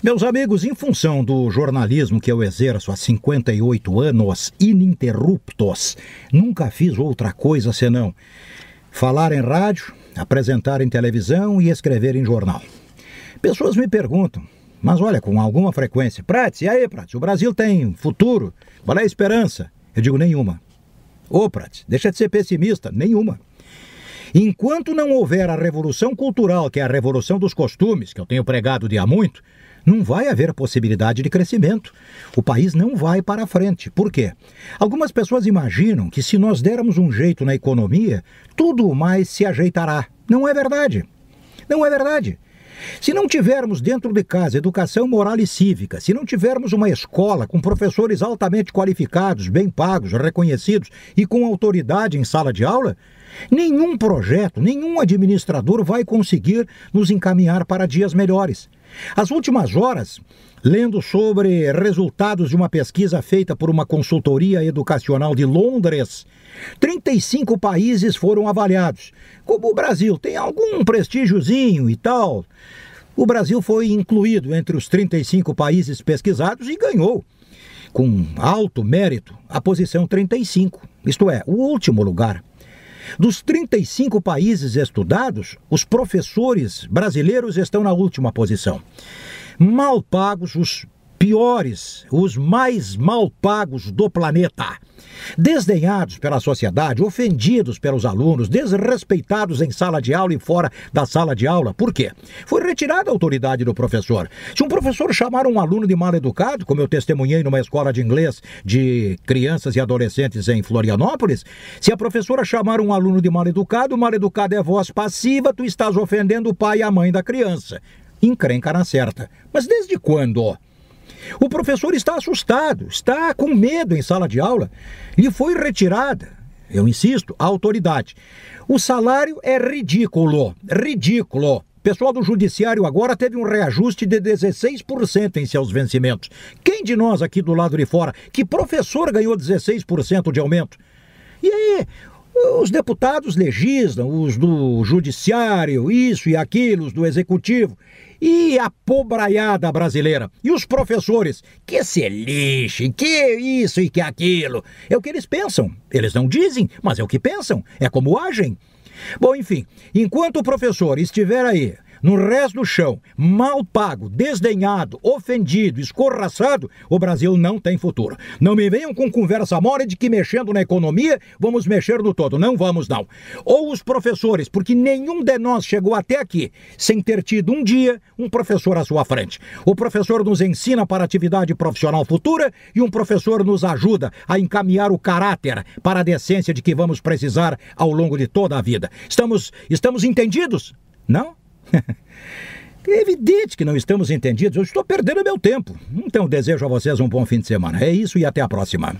Meus amigos, em função do jornalismo que eu exerço há 58 anos ininterruptos, nunca fiz outra coisa senão falar em rádio, apresentar em televisão e escrever em jornal. Pessoas me perguntam, mas olha, com alguma frequência, Prates, e aí, Prates, o Brasil tem futuro? Qual é a esperança? Eu digo nenhuma. Ô, Prates, deixa de ser pessimista, nenhuma. Enquanto não houver a revolução cultural, que é a revolução dos costumes, que eu tenho pregado de há muito, não vai haver possibilidade de crescimento. O país não vai para frente. Por quê? Algumas pessoas imaginam que se nós dermos um jeito na economia, tudo mais se ajeitará. Não é verdade. Não é verdade. Se não tivermos dentro de casa educação moral e cívica, se não tivermos uma escola com professores altamente qualificados, bem pagos, reconhecidos e com autoridade em sala de aula, nenhum projeto, nenhum administrador vai conseguir nos encaminhar para dias melhores. As últimas horas, lendo sobre resultados de uma pesquisa feita por uma consultoria educacional de Londres, 35 países foram avaliados. Como o Brasil tem algum prestígiozinho e tal, o Brasil foi incluído entre os 35 países pesquisados e ganhou, com alto mérito, a posição 35, isto é, o último lugar. Dos 35 países estudados, os professores brasileiros estão na última posição. Mal pagos os piores, os mais mal pagos do planeta. Desdenhados pela sociedade, ofendidos pelos alunos, desrespeitados em sala de aula e fora da sala de aula. Por quê? Foi retirada a autoridade do professor. Se um professor chamar um aluno de mal educado, como eu testemunhei numa escola de inglês de crianças e adolescentes em Florianópolis, se a professora chamar um aluno de mal educado, mal educado é voz passiva, tu estás ofendendo o pai e a mãe da criança. Encrenca na certa. Mas desde quando? O professor está assustado, está com medo em sala de aula. Lhe foi retirada, eu insisto, a autoridade. O salário é ridículo, ridículo. Pessoal do judiciário agora teve um reajuste de 16% em seus vencimentos. Quem de nós aqui do lado de fora, que professor ganhou 16% de aumento? E aí, os deputados legislam, os do judiciário, isso e aquilo, os do executivo. E a pobraiada brasileira? E os professores? Que se lixem, que isso e que aquilo. É o que eles pensam. Eles não dizem, mas é o que pensam. É como agem. Bom, enfim, enquanto o professor estiver aí no resto do chão, mal pago, desdenhado, ofendido, escorraçado, o Brasil não tem futuro. Não me venham com conversa mole de que mexendo na economia vamos mexer no todo. Não vamos, não. Ou os professores, porque nenhum de nós chegou até aqui sem ter tido um dia um professor à sua frente. O professor nos ensina para atividade profissional futura e um professor nos ajuda a encaminhar o caráter para a decência de que vamos precisar ao longo de toda a vida. Estamos, estamos entendidos? Não? É evidente que não estamos entendidos. Eu estou perdendo meu tempo. Então desejo a vocês um bom fim de semana. É isso e até a próxima.